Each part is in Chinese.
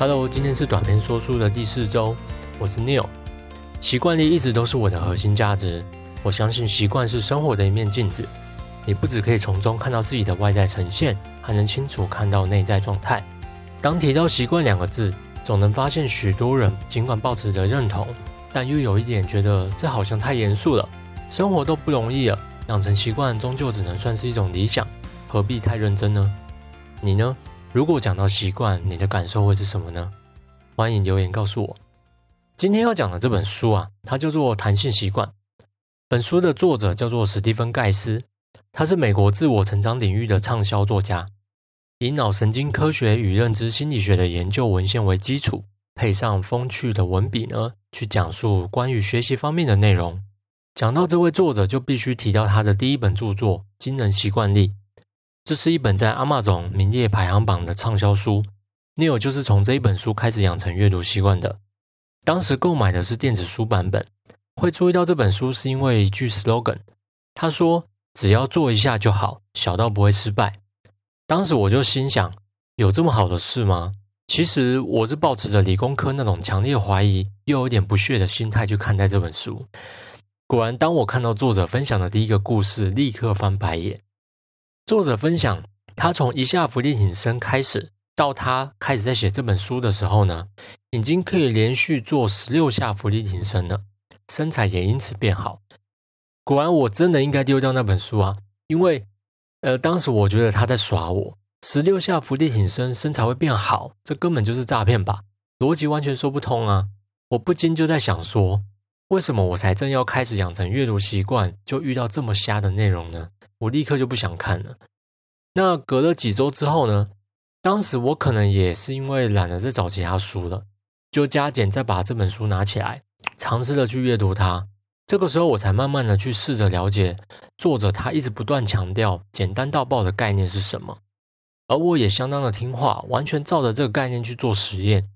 Hello，今天是短篇说书的第四周，我是 Neil。习惯力一直都是我的核心价值。我相信习惯是生活的一面镜子，你不只可以从中看到自己的外在呈现，还能清楚看到内在状态。当提到习惯两个字，总能发现许多人尽管保持着认同，但又有一点觉得这好像太严肃了。生活都不容易了，养成习惯终究只能算是一种理想，何必太认真呢？你呢？如果讲到习惯，你的感受会是什么呢？欢迎留言告诉我。今天要讲的这本书啊，它叫做《弹性习惯》。本书的作者叫做史蒂芬·盖斯，他是美国自我成长领域的畅销作家，以脑神经科学与认知心理学的研究文献为基础，配上风趣的文笔呢，去讲述关于学习方面的内容。讲到这位作者，就必须提到他的第一本著作《惊人习惯力》。这是一本在阿玛总名列排行榜的畅销书。Neil 就是从这一本书开始养成阅读习惯的。当时购买的是电子书版本。会注意到这本书是因为一句 slogan，他说：“只要做一下就好，小到不会失败。”当时我就心想：有这么好的事吗？其实我是抱持着理工科那种强烈怀疑又有点不屑的心态去看待这本书。果然，当我看到作者分享的第一个故事，立刻翻白眼。作者分享，他从一下伏地挺身开始，到他开始在写这本书的时候呢，已经可以连续做十六下伏地挺身了，身材也因此变好。果然，我真的应该丢掉那本书啊！因为，呃，当时我觉得他在耍我，十六下伏地挺身，身材会变好，这根本就是诈骗吧？逻辑完全说不通啊！我不禁就在想说，为什么我才正要开始养成阅读习惯，就遇到这么瞎的内容呢？我立刻就不想看了。那隔了几周之后呢？当时我可能也是因为懒得再找其他书了，就加减再把这本书拿起来，尝试的去阅读它。这个时候，我才慢慢的去试着了解作者他一直不断强调简单到爆的概念是什么。而我也相当的听话，完全照着这个概念去做实验，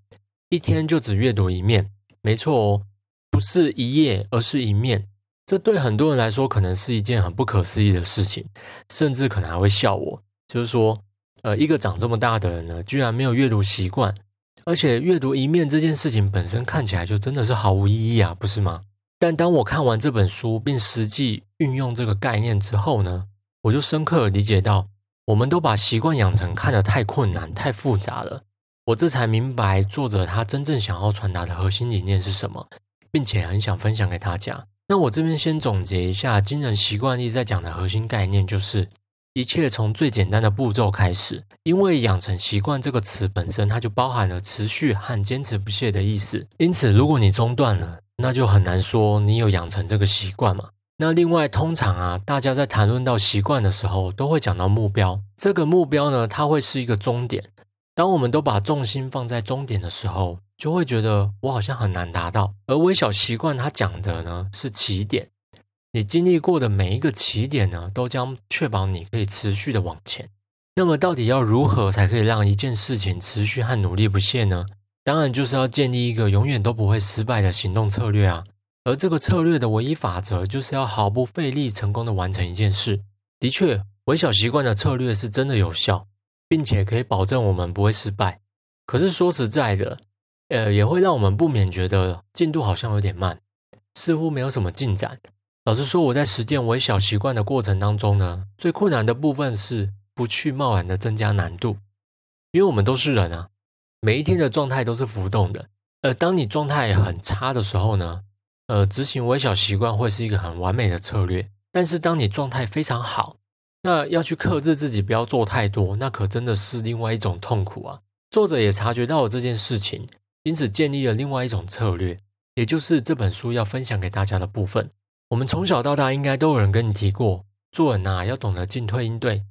一天就只阅读一面。没错哦，不是一页，而是一面。这对很多人来说可能是一件很不可思议的事情，甚至可能还会笑我。就是说，呃，一个长这么大的人呢，居然没有阅读习惯，而且阅读一面这件事情本身看起来就真的是毫无意义啊，不是吗？但当我看完这本书并实际运用这个概念之后呢，我就深刻理解到，我们都把习惯养成看得太困难、太复杂了。我这才明白作者他真正想要传达的核心理念是什么，并且很想分享给大家。那我这边先总结一下，惊人习惯力在讲的核心概念就是，一切从最简单的步骤开始。因为养成习惯这个词本身，它就包含了持续和坚持不懈的意思。因此，如果你中断了，那就很难说你有养成这个习惯嘛。那另外，通常啊，大家在谈论到习惯的时候，都会讲到目标。这个目标呢，它会是一个终点。当我们都把重心放在终点的时候，就会觉得我好像很难达到。而微小习惯它讲的呢是起点，你经历过的每一个起点呢，都将确保你可以持续的往前。那么到底要如何才可以让一件事情持续和努力不懈呢？当然就是要建立一个永远都不会失败的行动策略啊。而这个策略的唯一法则，就是要毫不费力成功的完成一件事。的确，微小习惯的策略是真的有效。并且可以保证我们不会失败。可是说实在的，呃，也会让我们不免觉得进度好像有点慢，似乎没有什么进展。老实说，我在实践微小习惯的过程当中呢，最困难的部分是不去贸然的增加难度，因为我们都是人啊，每一天的状态都是浮动的。呃，当你状态很差的时候呢，呃，执行微小习惯会是一个很完美的策略。但是当你状态非常好，那要去克制自己，不要做太多，那可真的是另外一种痛苦啊！作者也察觉到了这件事情，因此建立了另外一种策略，也就是这本书要分享给大家的部分。我们从小到大应该都有人跟你提过，做人呐要懂得进退应对，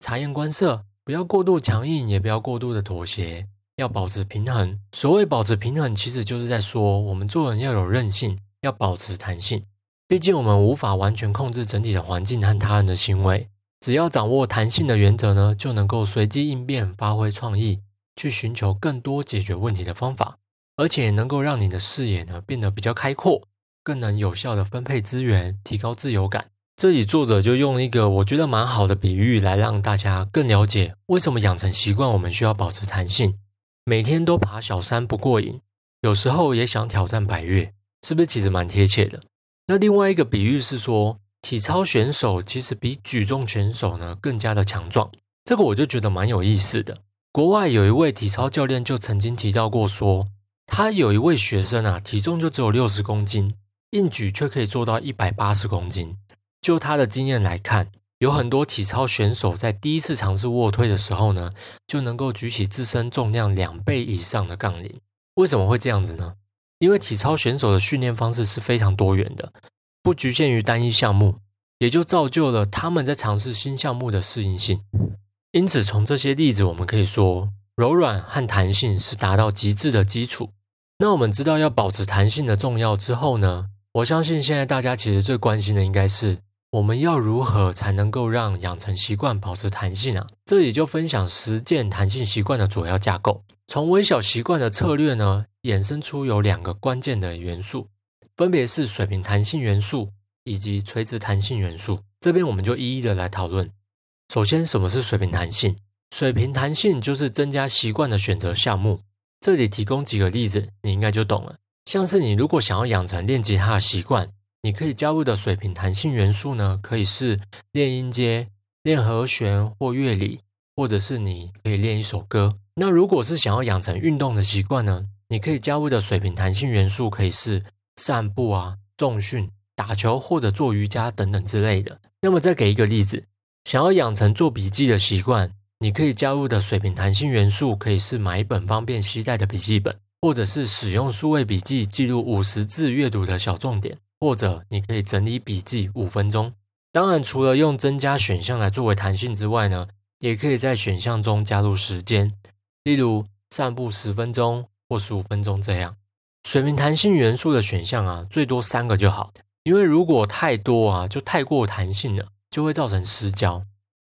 察言观色，不要过度强硬，也不要过度的妥协，要保持平衡。所谓保持平衡，其实就是在说我们做人要有韧性，要保持弹性。毕竟我们无法完全控制整体的环境和他人的行为，只要掌握弹性的原则呢，就能够随机应变，发挥创意，去寻求更多解决问题的方法，而且能够让你的视野呢变得比较开阔，更能有效的分配资源，提高自由感。这里作者就用一个我觉得蛮好的比喻来让大家更了解为什么养成习惯我们需要保持弹性。每天都爬小山不过瘾，有时候也想挑战百越，是不是其实蛮贴切的？那另外一个比喻是说，体操选手其实比举重选手呢更加的强壮。这个我就觉得蛮有意思的。国外有一位体操教练就曾经提到过，说他有一位学生啊，体重就只有六十公斤，硬举却可以做到一百八十公斤。就他的经验来看，有很多体操选手在第一次尝试卧推的时候呢，就能够举起自身重量两倍以上的杠铃。为什么会这样子呢？因为体操选手的训练方式是非常多元的，不局限于单一项目，也就造就了他们在尝试新项目的适应性。因此，从这些例子我们可以说，柔软和弹性是达到极致的基础。那我们知道要保持弹性的重要之后呢，我相信现在大家其实最关心的应该是。我们要如何才能够让养成习惯保持弹性啊？这里就分享实践弹性习惯的主要架构。从微小习惯的策略呢，衍生出有两个关键的元素，分别是水平弹性元素以及垂直弹性元素。这边我们就一一的来讨论。首先，什么是水平弹性？水平弹性就是增加习惯的选择项目。这里提供几个例子，你应该就懂了。像是你如果想要养成练吉他的习惯。你可以加入的水平弹性元素呢，可以是练音阶、练和弦或乐理，或者是你可以练一首歌。那如果是想要养成运动的习惯呢，你可以加入的水平弹性元素可以是散步啊、重训、打球或者做瑜伽等等之类的。那么再给一个例子，想要养成做笔记的习惯，你可以加入的水平弹性元素可以是买一本方便携带的笔记本，或者是使用数位笔记记录五十字阅读的小重点。或者你可以整理笔记五分钟。当然，除了用增加选项来作为弹性之外呢，也可以在选项中加入时间，例如散步十分钟或十五分钟这样。水平弹性元素的选项啊，最多三个就好，因为如果太多啊，就太过弹性了，就会造成失焦，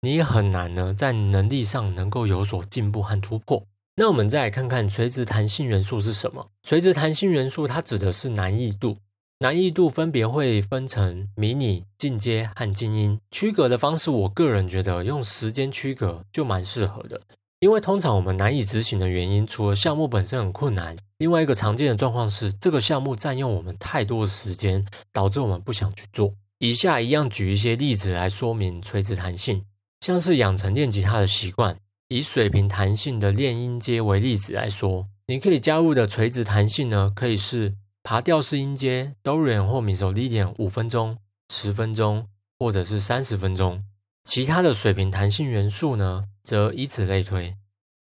你也很难呢在能力上能够有所进步和突破。那我们再来看看垂直弹性元素是什么？垂直弹性元素它指的是难易度。难易度分别会分成迷你、进阶和精英。区隔的方式，我个人觉得用时间区隔就蛮适合的。因为通常我们难以执行的原因，除了项目本身很困难，另外一个常见的状况是这个项目占用我们太多的时间，导致我们不想去做。以下一样举一些例子来说明垂直弹性，像是养成练吉他的习惯。以水平弹性的练音阶为例子来说，你可以加入的垂直弹性呢，可以是。爬调式音阶，Dorian 或 Misolidian 五分钟、十分钟，或者是三十分钟。其他的水平弹性元素呢，则以此类推。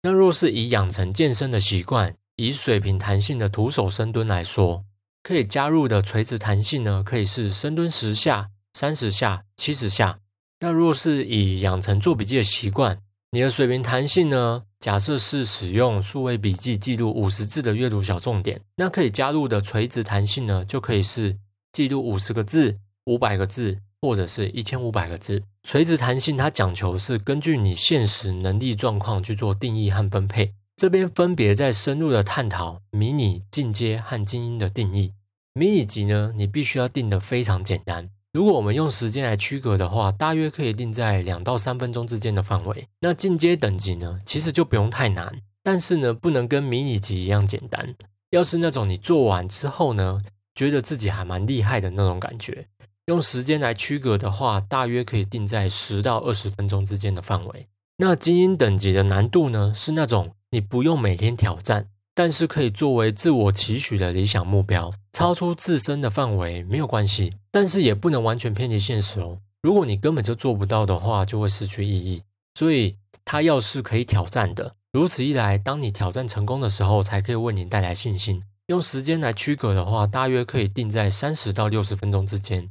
那若是以养成健身的习惯，以水平弹性的徒手深蹲来说，可以加入的垂直弹性呢，可以是深蹲十下、三十下、七十下。那若是以养成做笔记的习惯，你的水平弹性呢？假设是使用数位笔记记录五十字的阅读小重点，那可以加入的垂直弹性呢，就可以是记录五十个字、五百个字，或者是一千五百个字。垂直弹性它讲求是根据你现实能力状况去做定义和分配。这边分别在深入的探讨迷你、进阶和精英的定义。迷你级呢，你必须要定的非常简单。如果我们用时间来区隔的话，大约可以定在两到三分钟之间的范围。那进阶等级呢，其实就不用太难，但是呢，不能跟迷你级一样简单。要是那种你做完之后呢，觉得自己还蛮厉害的那种感觉，用时间来区隔的话，大约可以定在十到二十分钟之间的范围。那精英等级的难度呢，是那种你不用每天挑战。但是可以作为自我期许的理想目标，超出自身的范围没有关系，但是也不能完全偏离现实哦。如果你根本就做不到的话，就会失去意义。所以它要是可以挑战的，如此一来，当你挑战成功的时候，才可以为你带来信心。用时间来区隔的话，大约可以定在三十到六十分钟之间。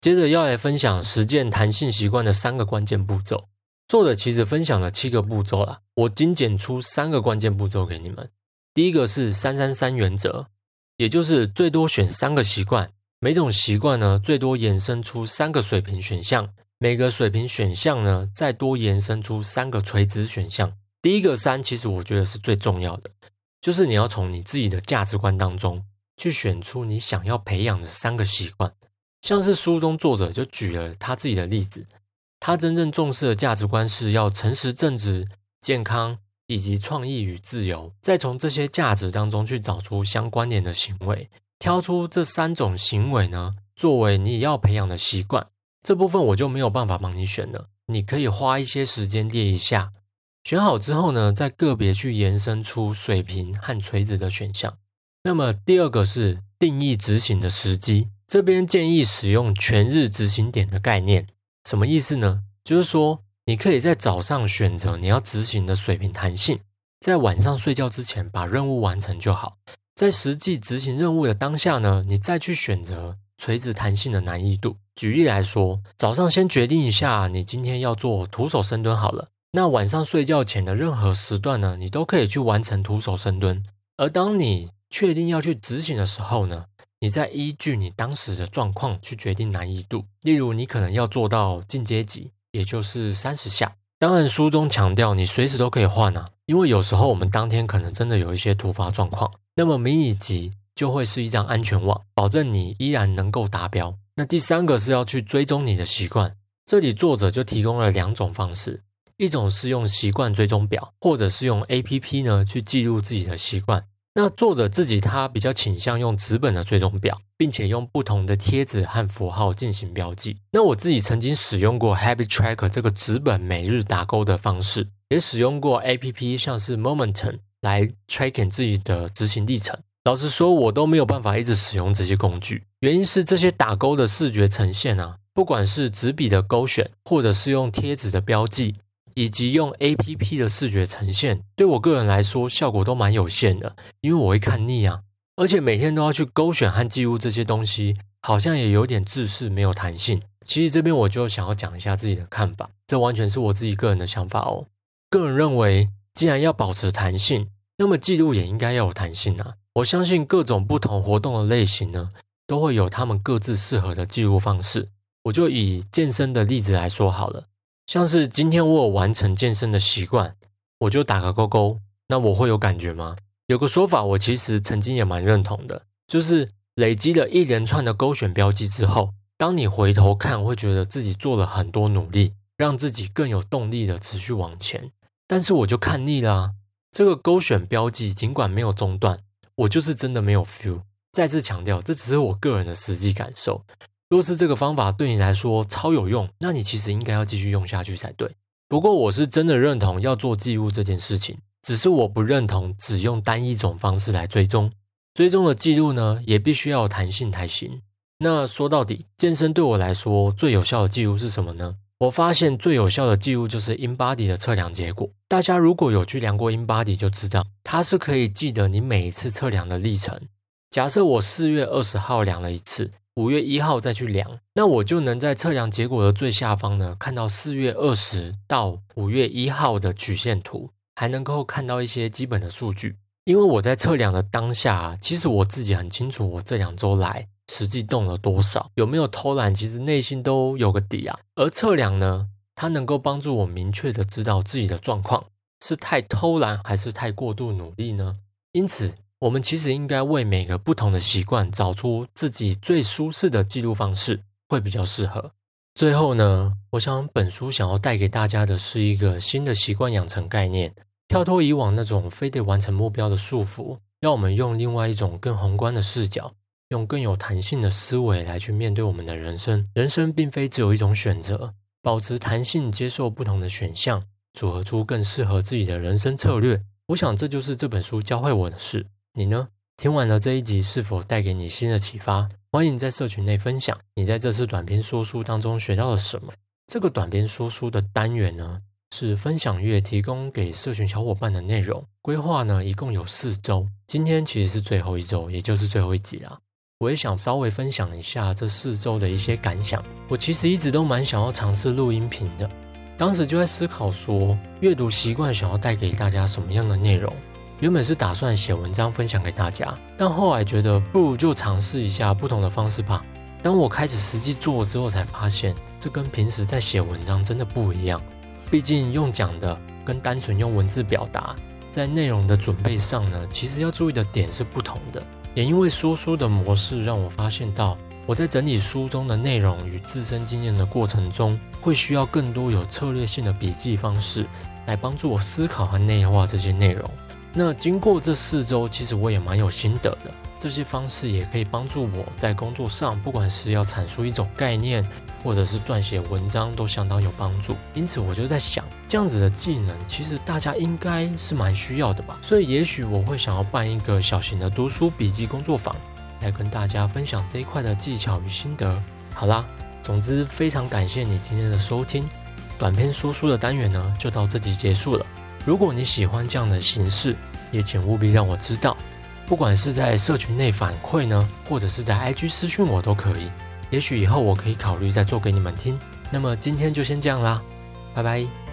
接着要来分享实践弹性习惯的三个关键步骤。作者其实分享了七个步骤啦，我精简出三个关键步骤给你们。第一个是三三三原则，也就是最多选三个习惯，每种习惯呢，最多延伸出三个水平选项，每个水平选项呢，再多延伸出三个垂直选项。第一个三，其实我觉得是最重要的，就是你要从你自己的价值观当中去选出你想要培养的三个习惯。像是书中作者就举了他自己的例子，他真正重视的价值观是要诚实正直、健康以及创意与自由。再从这些价值当中去找出相关联的行为，挑出这三种行为呢，作为你要培养的习惯。这部分我就没有办法帮你选了，你可以花一些时间列一下。选好之后呢，再个别去延伸出水平和垂直的选项。那么第二个是定义执行的时机。这边建议使用全日执行点的概念，什么意思呢？就是说，你可以在早上选择你要执行的水平弹性，在晚上睡觉之前把任务完成就好。在实际执行任务的当下呢，你再去选择垂直弹性的难易度。举例来说，早上先决定一下你今天要做徒手深蹲好了，那晚上睡觉前的任何时段呢，你都可以去完成徒手深蹲。而当你确定要去执行的时候呢？你再依据你当时的状况去决定难易度，例如你可能要做到进阶级，也就是三十下。当然，书中强调你随时都可以换啊，因为有时候我们当天可能真的有一些突发状况，那么迷你级就会是一张安全网，保证你依然能够达标。那第三个是要去追踪你的习惯，这里作者就提供了两种方式，一种是用习惯追踪表，或者是用 A P P 呢去记录自己的习惯。那作者自己他比较倾向用纸本的追踪表，并且用不同的贴纸和符号进行标记。那我自己曾经使用过 Habit Tracker 这个纸本每日打勾的方式，也使用过 A P P 像是 Momentum 来 tracking 自己的执行历程。老实说，我都没有办法一直使用这些工具，原因是这些打勾的视觉呈现啊，不管是纸笔的勾选，或者是用贴纸的标记。以及用 A P P 的视觉呈现，对我个人来说效果都蛮有限的，因为我会看腻啊，而且每天都要去勾选和记录这些东西，好像也有点自视没有弹性。其实这边我就想要讲一下自己的看法，这完全是我自己个人的想法哦。个人认为，既然要保持弹性，那么记录也应该要有弹性啊。我相信各种不同活动的类型呢，都会有他们各自适合的记录方式。我就以健身的例子来说好了。像是今天我有完成健身的习惯，我就打个勾勾，那我会有感觉吗？有个说法，我其实曾经也蛮认同的，就是累积了一连串的勾选标记之后，当你回头看，会觉得自己做了很多努力，让自己更有动力的持续往前。但是我就看腻了，这个勾选标记尽管没有中断，我就是真的没有 feel。再次强调，这只是我个人的实际感受。若是这个方法对你来说超有用，那你其实应该要继续用下去才对。不过我是真的认同要做记录这件事情，只是我不认同只用单一种方式来追踪。追踪的记录呢，也必须要有弹性才行。那说到底，健身对我来说最有效的记录是什么呢？我发现最有效的记录就是 InBody 的测量结果。大家如果有去量过 InBody，就知道它是可以记得你每一次测量的历程。假设我四月二十号量了一次。五月一号再去量，那我就能在测量结果的最下方呢，看到四月二十到五月一号的曲线图，还能够看到一些基本的数据。因为我在测量的当下啊，其实我自己很清楚，我这两周来实际动了多少，有没有偷懒，其实内心都有个底啊。而测量呢，它能够帮助我明确的知道自己的状况是太偷懒还是太过度努力呢？因此。我们其实应该为每个不同的习惯找出自己最舒适的记录方式，会比较适合。最后呢，我想本书想要带给大家的是一个新的习惯养成概念，跳脱以往那种非得完成目标的束缚，让我们用另外一种更宏观的视角，用更有弹性的思维来去面对我们的人生。人生并非只有一种选择，保持弹性，接受不同的选项，组合出更适合自己的人生策略。我想这就是这本书教会我的事。你呢？听完了这一集，是否带给你新的启发？欢迎在社群内分享你在这次短篇说书当中学到了什么。这个短篇说书的单元呢，是分享月提供给社群小伙伴的内容。规划呢，一共有四周，今天其实是最后一周，也就是最后一集啦。我也想稍微分享一下这四周的一些感想。我其实一直都蛮想要尝试录音频的，当时就在思考说，阅读习惯想要带给大家什么样的内容。原本是打算写文章分享给大家，但后来觉得不如就尝试一下不同的方式吧。当我开始实际做之后，才发现这跟平时在写文章真的不一样。毕竟用讲的跟单纯用文字表达，在内容的准备上呢，其实要注意的点是不同的。也因为说书的模式，让我发现到我在整理书中的内容与自身经验的过程中，会需要更多有策略性的笔记方式，来帮助我思考和内化这些内容。那经过这四周，其实我也蛮有心得的。这些方式也可以帮助我在工作上，不管是要阐述一种概念，或者是撰写文章，都相当有帮助。因此，我就在想，这样子的技能，其实大家应该是蛮需要的吧。所以，也许我会想要办一个小型的读书笔记工作坊，来跟大家分享这一块的技巧与心得。好啦，总之非常感谢你今天的收听。短篇说书的单元呢，就到这集结束了。如果你喜欢这样的形式，也请务必让我知道，不管是在社群内反馈呢，或者是在 IG 私讯我都可以。也许以后我可以考虑再做给你们听。那么今天就先这样啦，拜拜。